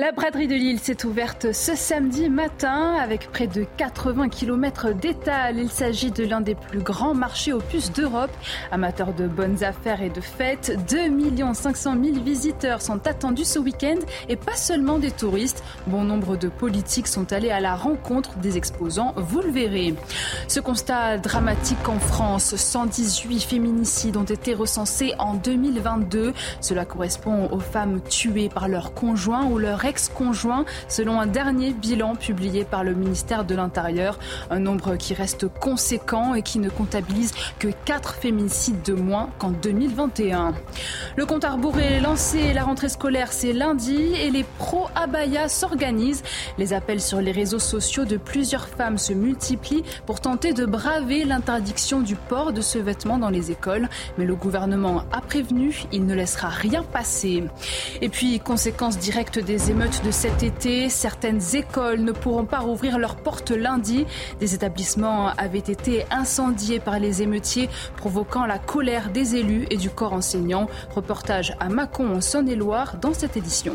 La braderie de Lille s'est ouverte ce samedi matin avec près de 80 km d'étal. Il s'agit de l'un des plus grands marchés puces d'Europe. Amateurs de bonnes affaires et de fêtes, 2 500 000 visiteurs sont attendus ce week-end et pas seulement des touristes. Bon nombre de politiques sont allés à la rencontre des exposants, vous le verrez. Ce constat dramatique en France, 118 féminicides ont été recensés en 2022. Cela correspond aux femmes tuées par leur conjoint ou leur ex-conjoint, selon un dernier bilan publié par le ministère de l'Intérieur. Un nombre qui reste conséquent et qui ne comptabilise que 4 féminicides de moins qu'en 2021. Le compte à rebours est lancé. La rentrée scolaire, c'est lundi et les pro-abaya s'organisent. Les appels sur les réseaux sociaux de plusieurs femmes se multiplient pour tenter de braver l'interdiction du port de ce vêtement dans les écoles. Mais le gouvernement a prévenu, il ne laissera rien passer. Et puis, conséquence directe des émeutes de cet été. Certaines écoles ne pourront pas rouvrir leurs portes lundi. Des établissements avaient été incendiés par les émeutiers, provoquant la colère des élus et du corps enseignant. Reportage à Mâcon en Saône-et-Loire dans cette édition.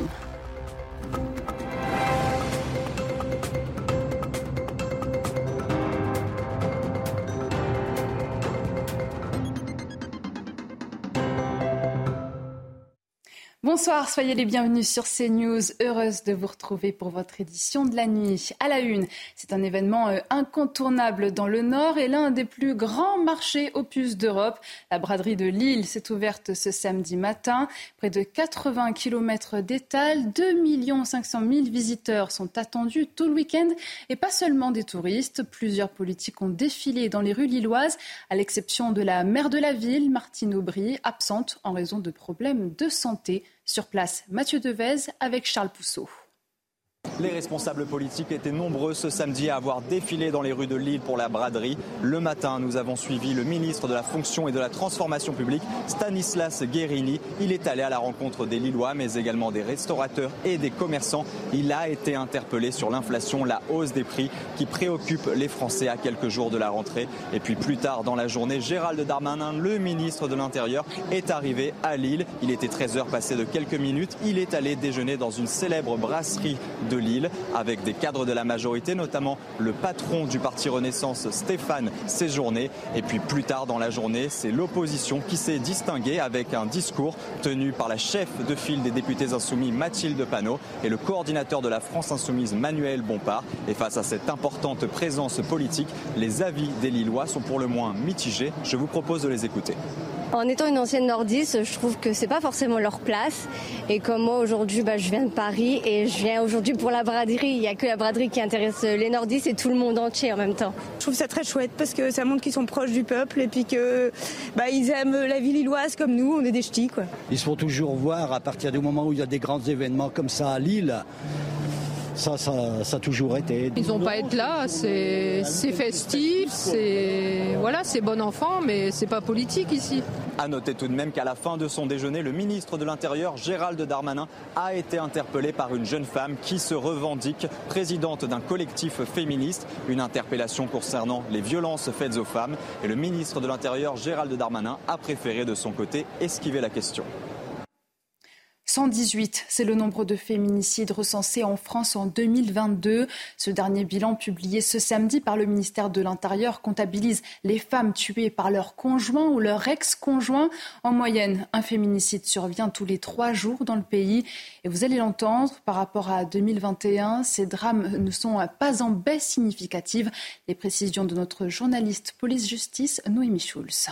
Bonsoir, soyez les bienvenus sur CNews. Heureuse de vous retrouver pour votre édition de la nuit. À la une, c'est un événement euh, incontournable dans le Nord et l'un des plus grands marchés opus d'Europe. La braderie de Lille s'est ouverte ce samedi matin. Près de 80 km d'étal, 2 500 000 visiteurs sont attendus tout le week-end et pas seulement des touristes. Plusieurs politiques ont défilé dans les rues lilloises, à l'exception de la maire de la ville, Martine Aubry, absente en raison de problèmes de santé. Sur place, Mathieu Devez avec Charles Pousseau. Les responsables politiques étaient nombreux ce samedi à avoir défilé dans les rues de Lille pour la braderie. Le matin, nous avons suivi le ministre de la Fonction et de la Transformation publique, Stanislas Guérini. Il est allé à la rencontre des Lillois, mais également des restaurateurs et des commerçants. Il a été interpellé sur l'inflation, la hausse des prix qui préoccupe les Français à quelques jours de la rentrée. Et puis plus tard dans la journée, Gérald Darmanin, le ministre de l'Intérieur, est arrivé à Lille. Il était 13h passé de quelques minutes. Il est allé déjeuner dans une célèbre brasserie de Lille avec des cadres de la majorité, notamment le patron du Parti Renaissance, Stéphane Séjourné. Et puis plus tard dans la journée, c'est l'opposition qui s'est distinguée avec un discours tenu par la chef de file des députés insoumis, Mathilde Panot, et le coordinateur de la France insoumise, Manuel Bompard. Et face à cette importante présence politique, les avis des Lillois sont pour le moins mitigés. Je vous propose de les écouter. En étant une ancienne nordiste, je trouve que c'est pas forcément leur place. Et comme moi aujourd'hui, bah, je viens de Paris et je viens aujourd'hui pour la braderie. Il n'y a que la braderie qui intéresse les nordistes et tout le monde entier en même temps. Je trouve ça très chouette parce que ça montre qu'ils sont proches du peuple et puis que bah, ils aiment la ville lilloise comme nous. On est des ch'tis quoi. Ils se font toujours voir à partir du moment où il y a des grands événements comme ça à Lille. Ça, ça, ça, a toujours été. Ils n'ont pas être là, c'est festif, c'est voilà, c'est bon enfant, mais c'est pas politique ici. À noter tout de même qu'à la fin de son déjeuner, le ministre de l'Intérieur, Gérald Darmanin, a été interpellé par une jeune femme qui se revendique présidente d'un collectif féministe. Une interpellation concernant les violences faites aux femmes. Et le ministre de l'Intérieur, Gérald Darmanin, a préféré de son côté esquiver la question. 118, c'est le nombre de féminicides recensés en France en 2022. Ce dernier bilan publié ce samedi par le ministère de l'Intérieur comptabilise les femmes tuées par leur conjoint ou leur ex-conjoint. En moyenne, un féminicide survient tous les trois jours dans le pays. Et vous allez l'entendre, par rapport à 2021, ces drames ne sont pas en baisse significative. Les précisions de notre journaliste police-justice, Noémie Schulz.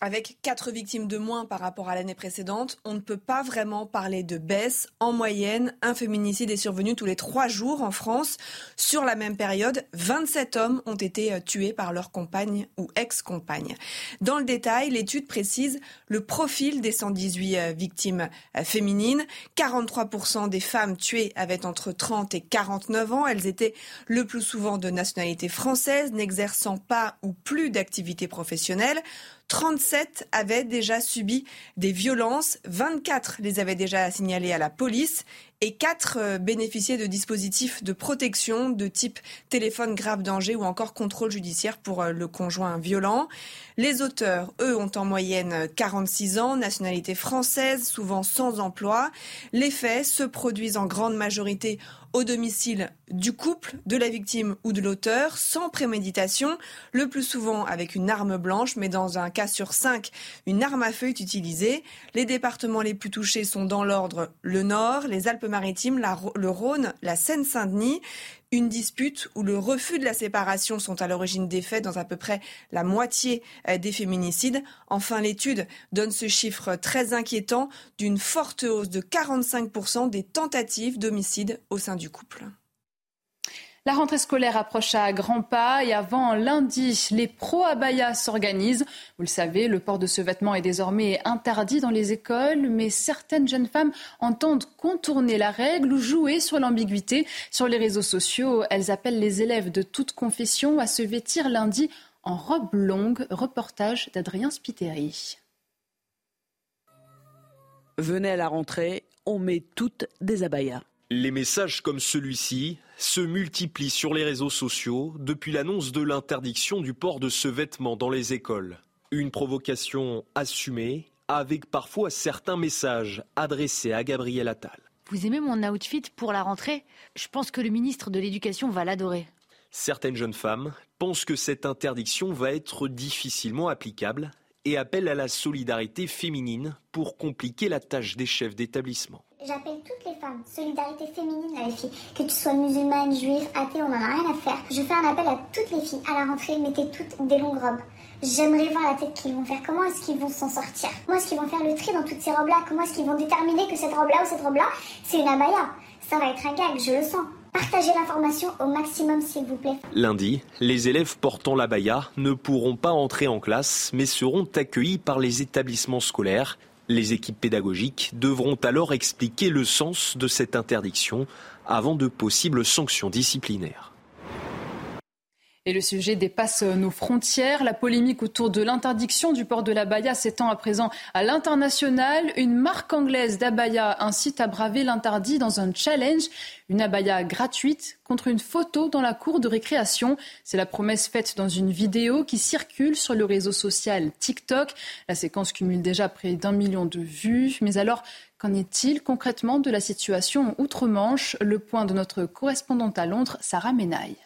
Avec quatre victimes de moins par rapport à l'année précédente, on ne peut pas vraiment parler de baisse. En moyenne, un féminicide est survenu tous les trois jours en France. Sur la même période, 27 hommes ont été euh, tués par leur compagne ou ex-compagne. Dans le détail, l'étude précise le profil des 118 euh, victimes euh, féminines. 43% des femmes tuées avaient entre 30 et 49 ans. Elles étaient le plus souvent de nationalité française, n'exerçant pas ou plus d'activité professionnelle. 37 avaient déjà subi des violences, 24 les avaient déjà signalées à la police et 4 euh, bénéficiaient de dispositifs de protection de type téléphone grave danger ou encore contrôle judiciaire pour euh, le conjoint violent. Les auteurs, eux, ont en moyenne 46 ans, nationalité française, souvent sans emploi. Les faits se produisent en grande majorité au domicile du couple, de la victime ou de l'auteur, sans préméditation, le plus souvent avec une arme blanche, mais dans un cas sur cinq, une arme à feu est utilisée. Les départements les plus touchés sont dans l'ordre le Nord, les Alpes-Maritimes, le Rhône, la Seine-Saint-Denis une dispute où le refus de la séparation sont à l'origine des faits dans à peu près la moitié euh, des féminicides. Enfin, l'étude donne ce chiffre très inquiétant d'une forte hausse de 45% des tentatives d'homicide au sein du couple. La rentrée scolaire approche à grands pas et avant lundi, les pro-abaya s'organisent. Vous le savez, le port de ce vêtement est désormais interdit dans les écoles, mais certaines jeunes femmes entendent contourner la règle ou jouer sur l'ambiguïté. Sur les réseaux sociaux, elles appellent les élèves de toute confession à se vêtir lundi en robe longue. Reportage d'Adrien Spiteri. Venez à la rentrée, on met toutes des abayas. Les messages comme celui-ci se multiplient sur les réseaux sociaux depuis l'annonce de l'interdiction du port de ce vêtement dans les écoles. Une provocation assumée avec parfois certains messages adressés à Gabriel Attal. Vous aimez mon outfit pour la rentrée? Je pense que le ministre de l'Éducation va l'adorer. Certaines jeunes femmes pensent que cette interdiction va être difficilement applicable et appellent à la solidarité féminine pour compliquer la tâche des chefs d'établissement. J'appelle toutes les femmes, solidarité féminine les filles. Que tu sois musulmane, juive, athée, on n'en a rien à faire. Je fais un appel à toutes les filles. À la rentrée, mettez toutes des longues robes. J'aimerais voir la tête qu'ils vont faire. Comment est-ce qu'ils vont s'en sortir? Comment est-ce qu'ils vont faire le tri dans toutes ces robes-là? Comment est-ce qu'ils vont déterminer que cette robe-là ou cette robe-là, c'est une abaya? Ça va être un gag, je le sens. Partagez l'information au maximum, s'il vous plaît. Lundi, les élèves portant l'abaya ne pourront pas entrer en classe, mais seront accueillis par les établissements scolaires. Les équipes pédagogiques devront alors expliquer le sens de cette interdiction avant de possibles sanctions disciplinaires. Et le sujet dépasse nos frontières. La polémique autour de l'interdiction du port de l'abaya s'étend à présent à l'international. Une marque anglaise d'abaya incite à braver l'interdit dans un challenge. Une abaya gratuite contre une photo dans la cour de récréation. C'est la promesse faite dans une vidéo qui circule sur le réseau social TikTok. La séquence cumule déjà près d'un million de vues. Mais alors, qu'en est-il concrètement de la situation outre-Manche? Le point de notre correspondante à Londres, Sarah Menaille.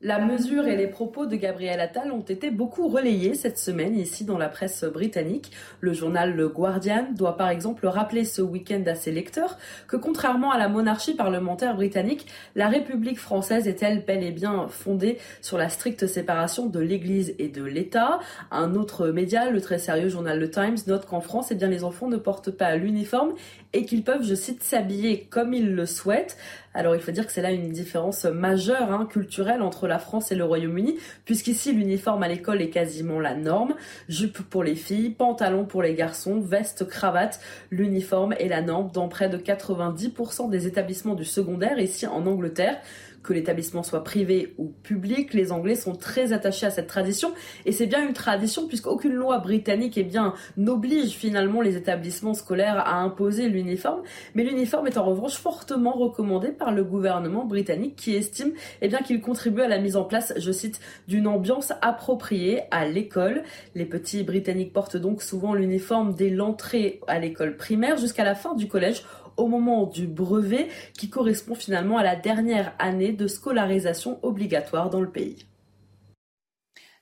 La mesure et les propos de Gabriel Attal ont été beaucoup relayés cette semaine ici dans la presse britannique. Le journal Le Guardian doit par exemple rappeler ce week-end à ses lecteurs que contrairement à la monarchie parlementaire britannique, la République française est-elle bel et bien fondée sur la stricte séparation de l'Église et de l'État? Un autre média, le très sérieux journal Le Times, note qu'en France, eh bien, les enfants ne portent pas l'uniforme et qu'ils peuvent, je cite, s'habiller comme ils le souhaitent. Alors il faut dire que c'est là une différence majeure hein, culturelle entre la France et le Royaume-Uni, puisqu'ici l'uniforme à l'école est quasiment la norme. Jupe pour les filles, pantalon pour les garçons, veste, cravate, l'uniforme est la norme dans près de 90% des établissements du secondaire ici en Angleterre que l'établissement soit privé ou public, les Anglais sont très attachés à cette tradition. Et c'est bien une tradition puisqu'aucune loi britannique eh n'oblige finalement les établissements scolaires à imposer l'uniforme. Mais l'uniforme est en revanche fortement recommandé par le gouvernement britannique qui estime eh qu'il contribue à la mise en place, je cite, d'une ambiance appropriée à l'école. Les petits Britanniques portent donc souvent l'uniforme dès l'entrée à l'école primaire jusqu'à la fin du collège au moment du brevet qui correspond finalement à la dernière année de scolarisation obligatoire dans le pays.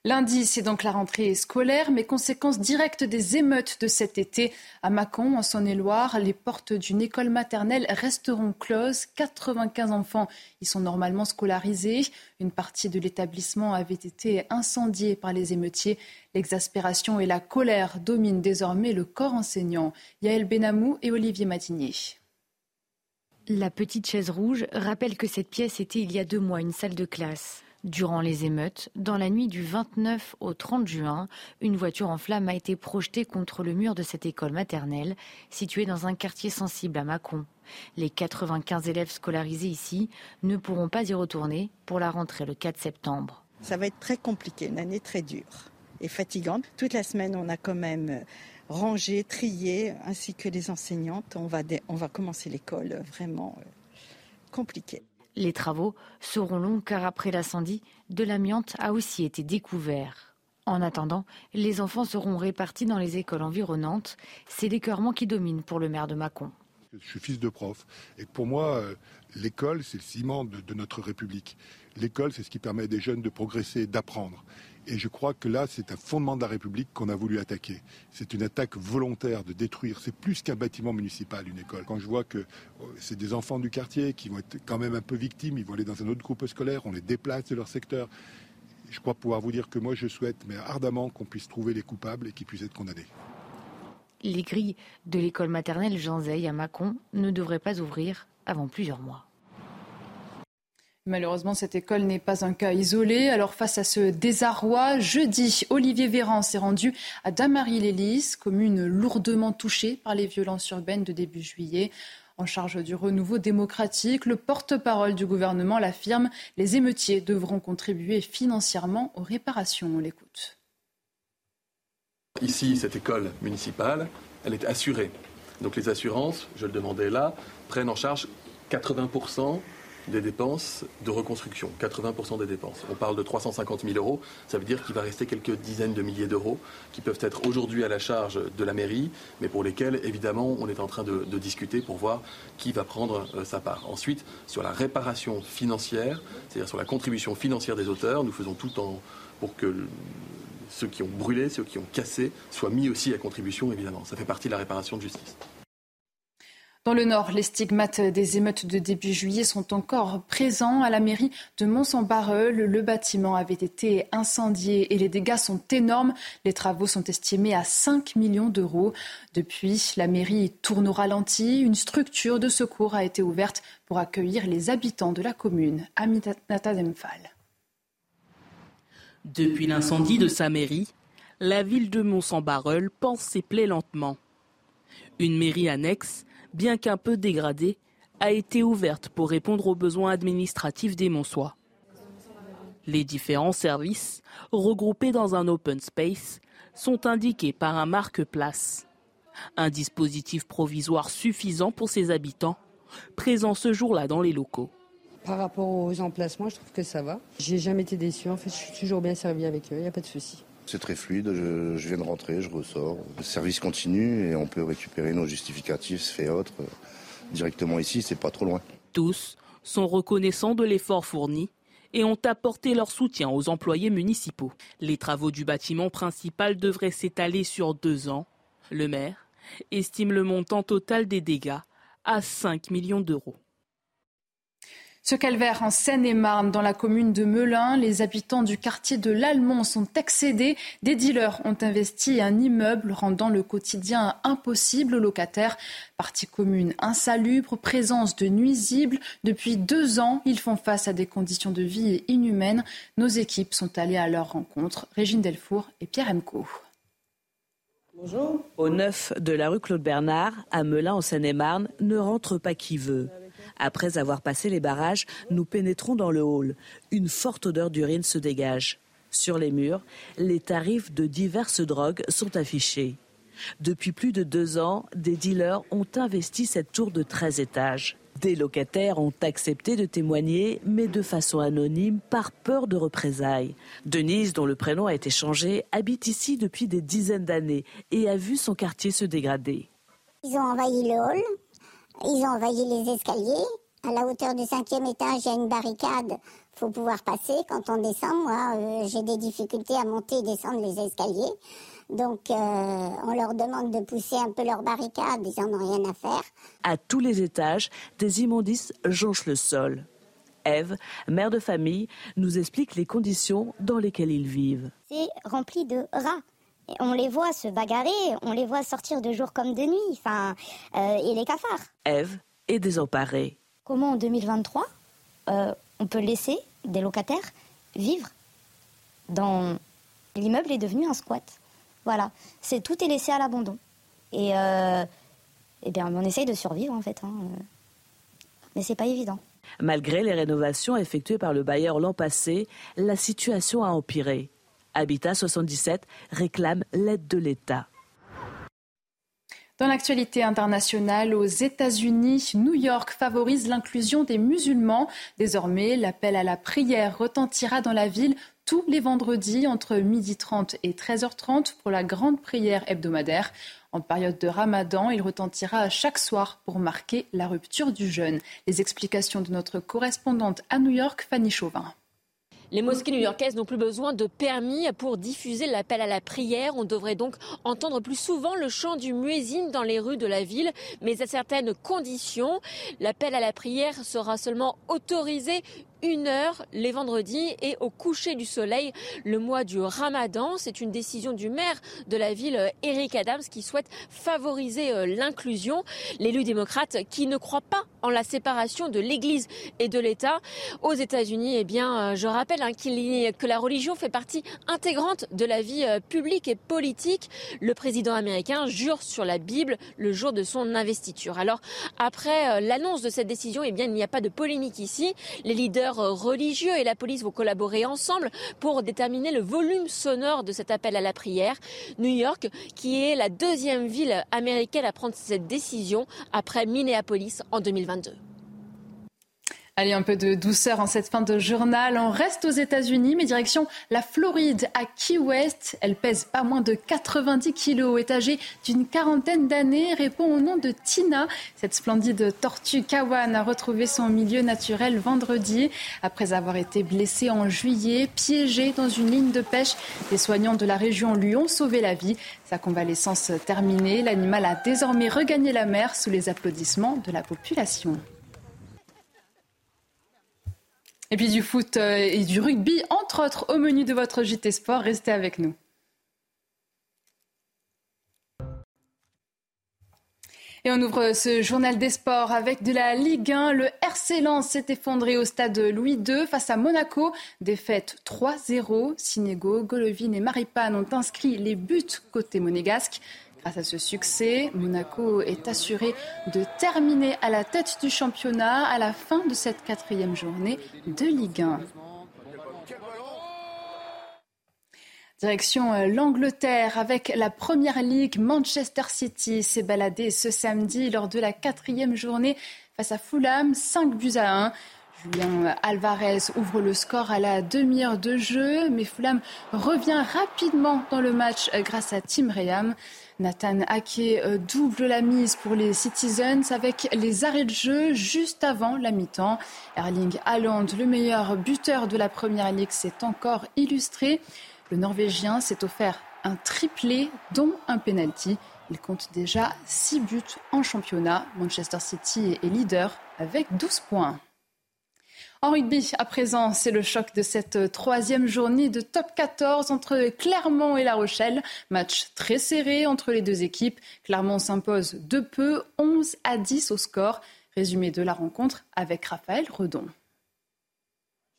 Lundi, c'est donc la rentrée scolaire, mais conséquence directe des émeutes de cet été. À Mâcon, en Saône-et-Loire, les portes d'une école maternelle resteront closes. 95 enfants y sont normalement scolarisés. Une partie de l'établissement avait été incendiée par les émeutiers. L'exaspération et la colère dominent désormais le corps enseignant. Yaël Benamou et Olivier Matinier. La petite chaise rouge rappelle que cette pièce était il y a deux mois une salle de classe. Durant les émeutes, dans la nuit du 29 au 30 juin, une voiture en flammes a été projetée contre le mur de cette école maternelle, située dans un quartier sensible à Mâcon. Les 95 élèves scolarisés ici ne pourront pas y retourner pour la rentrée le 4 septembre. Ça va être très compliqué, une année très dure et fatigante. Toute la semaine, on a quand même rangées, triées, ainsi que les enseignantes. On va, on va commencer l'école vraiment compliquée. Les travaux seront longs car après l'incendie, de l'amiante a aussi été découvert. En attendant, les enfants seront répartis dans les écoles environnantes. C'est l'écœurement qui domine pour le maire de Mâcon. Je suis fils de prof et pour moi, euh, l'école, c'est le ciment de, de notre République. L'école, c'est ce qui permet à des jeunes de progresser, d'apprendre. Et je crois que là, c'est un fondement de la République qu'on a voulu attaquer. C'est une attaque volontaire de détruire. C'est plus qu'un bâtiment municipal, une école. Quand je vois que euh, c'est des enfants du quartier qui vont être quand même un peu victimes, ils vont aller dans un autre groupe scolaire, on les déplace de leur secteur. Je crois pouvoir vous dire que moi, je souhaite, mais ardemment, qu'on puisse trouver les coupables et qu'ils puissent être condamnés. Les grilles de l'école maternelle Jean Zay à Mâcon ne devraient pas ouvrir avant plusieurs mois. Malheureusement, cette école n'est pas un cas isolé. Alors, face à ce désarroi, jeudi, Olivier Véran s'est rendu à Damary-les-Lys, commune lourdement touchée par les violences urbaines de début juillet. En charge du renouveau démocratique, le porte-parole du gouvernement l'affirme, les émeutiers devront contribuer financièrement aux réparations. On l'écoute. Ici, cette école municipale, elle est assurée. Donc les assurances, je le demandais là, prennent en charge 80 des dépenses de reconstruction, 80% des dépenses. On parle de 350 000 euros, ça veut dire qu'il va rester quelques dizaines de milliers d'euros qui peuvent être aujourd'hui à la charge de la mairie, mais pour lesquels, évidemment, on est en train de, discuter pour voir qui va prendre euh, sa part. Ensuite, sur la réparation financière, c'est-à-dire sur la contribution financière des auteurs, nous faisons tout en, pour que ceux qui ont brûlé, ceux qui ont cassé, soient mis aussi à contribution, évidemment. Ça fait partie de la réparation de justice. Dans le Nord, les stigmates des émeutes de début juillet sont encore présents à la mairie de Mont-Saint-Barreul. Le bâtiment avait été incendié et les dégâts sont énormes. Les travaux sont estimés à 5 millions d'euros. Depuis, la mairie tourne au ralenti. Une structure de secours a été ouverte pour accueillir les habitants de la commune. Aminata Demphal. Depuis l'incendie de sa mairie, la ville de Mont-Saint-Barreul pense ses plaies lentement. Une mairie annexe bien qu'un peu dégradée, a été ouverte pour répondre aux besoins administratifs des Monsois. Les différents services, regroupés dans un open space, sont indiqués par un marque-place. Un dispositif provisoire suffisant pour ses habitants, présents ce jour-là dans les locaux. Par rapport aux emplacements, je trouve que ça va. J'ai jamais été déçu. En fait, je suis toujours bien servi avec eux. Il n'y a pas de souci. C'est très fluide, je, viens de rentrer, je ressors. Le service continue et on peut récupérer nos justificatifs, fait autres, euh, directement ici, c'est pas trop loin. Tous sont reconnaissants de l'effort fourni et ont apporté leur soutien aux employés municipaux. Les travaux du bâtiment principal devraient s'étaler sur deux ans. Le maire estime le montant total des dégâts à 5 millions d'euros. Ce calvaire en Seine-et-Marne, dans la commune de Melun, les habitants du quartier de l'Allemand sont excédés. Des dealers ont investi un immeuble rendant le quotidien impossible aux locataires. Partie commune insalubre, présence de nuisibles. Depuis deux ans, ils font face à des conditions de vie inhumaines. Nos équipes sont allées à leur rencontre. Régine Delfour et Pierre Emco. Bonjour. Au 9 de la rue Claude Bernard, à Melun en Seine-et-Marne, ne rentre pas qui veut. Après avoir passé les barrages, nous pénétrons dans le hall. Une forte odeur d'urine se dégage. Sur les murs, les tarifs de diverses drogues sont affichés. Depuis plus de deux ans, des dealers ont investi cette tour de 13 étages. Des locataires ont accepté de témoigner, mais de façon anonyme, par peur de représailles. Denise, dont le prénom a été changé, habite ici depuis des dizaines d'années et a vu son quartier se dégrader. Ils ont envahi le hall, ils ont envahi les escaliers. À la hauteur du cinquième étage, il y a une barricade. faut pouvoir passer. Quand on descend, moi, euh, j'ai des difficultés à monter et descendre les escaliers. Donc, euh, on leur demande de pousser un peu leur barricade. Ils n'en ont rien à faire. À tous les étages, des immondices jonchent le sol. Eve, mère de famille, nous explique les conditions dans lesquelles ils vivent. C'est rempli de rats on les voit se bagarrer, on les voit sortir de jour comme de nuit, enfin, euh, et les cafards. Eve est désemparée. Comment en 2023, euh, on peut laisser des locataires vivre dans l'immeuble est devenu un squat. Voilà, c'est tout est laissé à l'abandon. Et, euh, eh bien, on essaye de survivre en fait, hein. mais c'est pas évident. Malgré les rénovations effectuées par le bailleur l'an passé, la situation a empiré. Habitat 77 réclame l'aide de l'État. Dans l'actualité internationale, aux États-Unis, New York favorise l'inclusion des musulmans. Désormais, l'appel à la prière retentira dans la ville tous les vendredis entre 12h30 et 13h30 pour la grande prière hebdomadaire. En période de ramadan, il retentira chaque soir pour marquer la rupture du jeûne. Les explications de notre correspondante à New York, Fanny Chauvin. Les mosquées new-yorkaises n'ont plus besoin de permis pour diffuser l'appel à la prière. On devrait donc entendre plus souvent le chant du muezzin dans les rues de la ville, mais à certaines conditions. L'appel à la prière sera seulement autorisé une heure les vendredis et au coucher du soleil le mois du ramadan. C'est une décision du maire de la ville, Eric Adams, qui souhaite favoriser euh, l'inclusion. L'élu démocrate qui ne croit pas en la séparation de l'Église et de l'État. Aux États-Unis, eh bien, euh, je rappelle hein, que la religion fait partie intégrante de la vie euh, publique et politique. Le président américain jure sur la Bible le jour de son investiture. Alors, après l'annonce de cette décision, eh bien, il n'y a pas de polémique ici. Les leaders religieux et la police vont collaborer ensemble pour déterminer le volume sonore de cet appel à la prière. New York, qui est la deuxième ville américaine à prendre cette décision après Minneapolis en 2022. Allez, un peu de douceur en cette fin de journal. On reste aux États-Unis, mais direction la Floride, à Key West. Elle pèse pas moins de 90 kilos, est âgée d'une quarantaine d'années, répond au nom de Tina. Cette splendide tortue Kawan a retrouvé son milieu naturel vendredi. Après avoir été blessée en juillet, piégée dans une ligne de pêche, les soignants de la région lui ont sauvé la vie. Sa convalescence terminée, l'animal a désormais regagné la mer sous les applaudissements de la population. Et puis du foot euh, et du rugby, entre autres, au menu de votre JT Sport. Restez avec nous. Et on ouvre ce journal des sports avec de la Ligue 1. Le RC s'est effondré au stade Louis II face à Monaco. Défaite 3-0. Sinego, Golovin et Maripane ont inscrit les buts côté monégasque. Grâce à ce succès, Monaco est assuré de terminer à la tête du championnat à la fin de cette quatrième journée de Ligue 1. Direction euh, l'Angleterre avec la Première Ligue. Manchester City s'est baladé ce samedi lors de la quatrième journée face à Fulham, 5 buts à 1. Julien Alvarez ouvre le score à la demi-heure de jeu, mais Fulham revient rapidement dans le match euh, grâce à Tim Reham. Nathan Ake euh, double la mise pour les Citizens avec les arrêts de jeu juste avant la mi-temps. Erling Haaland, le meilleur buteur de la Première Ligue, s'est encore illustré. Le Norvégien s'est offert un triplé, dont un penalty. Il compte déjà 6 buts en championnat. Manchester City est leader avec 12 points. En rugby, à présent, c'est le choc de cette troisième journée de top 14 entre Clermont et La Rochelle. Match très serré entre les deux équipes. Clermont s'impose de peu, 11 à 10 au score. Résumé de la rencontre avec Raphaël Redon.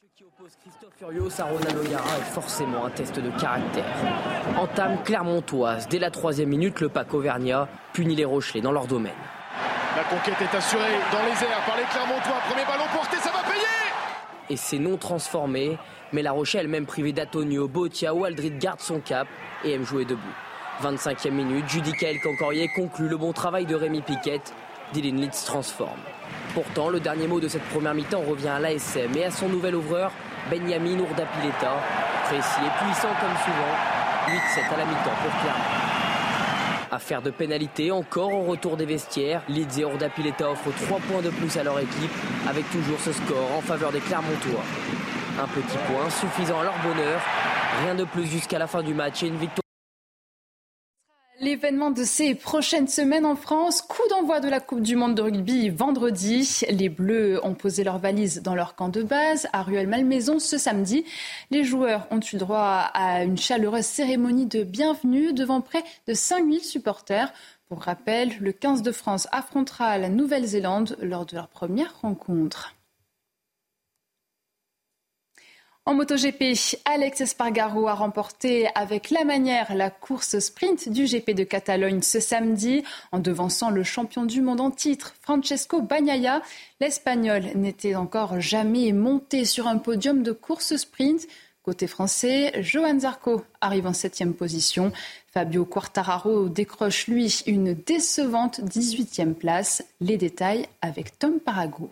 Ce qui oppose Christophe Furios à Ronaldo Yara est forcément un test de caractère. Entame Clermontoise. Dès la troisième minute, le Pac Auvergnat punit les Rochelais dans leur domaine. La conquête est assurée dans les airs par les Clermontois. Premier ballon porté, et c'est non transformé. Mais La Rochelle, même privée d'Atonio, Botia ou Aldrid, garde son cap et aime jouer debout. 25e minute, Judicael Cancorier conclut le bon travail de Rémi Piquet. Dylan Litz transforme. Pourtant, le dernier mot de cette première mi-temps revient à l'ASM et à son nouvel ouvreur, Benjamin Ourdapileta. Précis et puissant comme souvent. 8-7 à la mi-temps pour Clermont. Affaire de pénalité encore au retour des vestiaires. Leeds et Ordapileta offrent 3 points de plus à leur équipe avec toujours ce score en faveur des Clermontois. Un petit point suffisant à leur bonheur. Rien de plus jusqu'à la fin du match et une victoire. L'événement de ces prochaines semaines en France, coup d'envoi de la Coupe du Monde de rugby vendredi. Les Bleus ont posé leurs valises dans leur camp de base à Ruelle-Malmaison ce samedi. Les joueurs ont eu droit à une chaleureuse cérémonie de bienvenue devant près de 5000 supporters. Pour rappel, le 15 de France affrontera la Nouvelle-Zélande lors de leur première rencontre. En MotoGP, Alex Espargaro a remporté avec la manière la course sprint du GP de Catalogne ce samedi en devançant le champion du monde en titre, Francesco Bagnaia. L'Espagnol n'était encore jamais monté sur un podium de course sprint. Côté français, Johan Zarco arrive en septième position. Fabio Quartararo décroche lui une décevante 18e place. Les détails avec Tom Parago.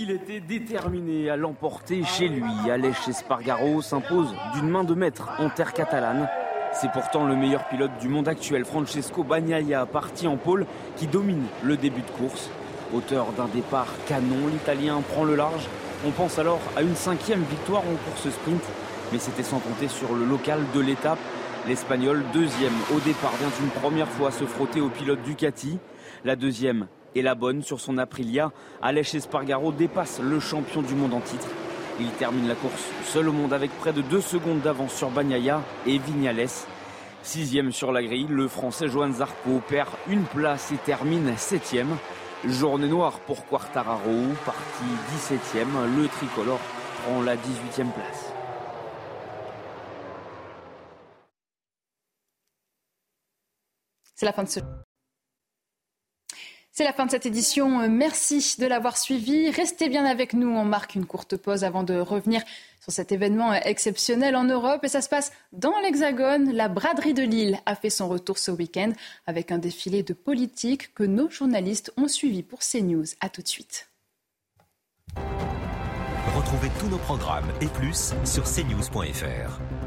Il était déterminé à l'emporter chez lui. Aleix Espargaro s'impose d'une main de maître en terre catalane. C'est pourtant le meilleur pilote du monde actuel, Francesco Bagnaia, parti en pôle, qui domine le début de course. Auteur d'un départ canon, l'Italien prend le large. On pense alors à une cinquième victoire en course sprint, mais c'était sans compter sur le local de l'étape. L'Espagnol, deuxième au départ, vient une première fois se frotter au pilote Ducati. La deuxième est la bonne sur son Aprilia. Aleix Espargaro dépasse le champion du monde en titre. Il termine la course seul au monde avec près de deux secondes d'avance sur Bagnaia et Vignales. Sixième sur la grille, le français Johan Zarco perd une place et termine septième. Journée noire pour Quartararo, parti 17e. Le tricolore prend la 18e place. C'est la fin de. C'est la fin de cette édition. Merci de l'avoir suivi. Restez bien avec nous. On marque une courte pause avant de revenir sur cet événement exceptionnel en Europe. Et ça se passe dans l'Hexagone. La braderie de Lille a fait son retour ce week-end avec un défilé de politique que nos journalistes ont suivi pour CNews. A tout de suite. Retrouvez tous nos programmes et plus sur cnews.fr.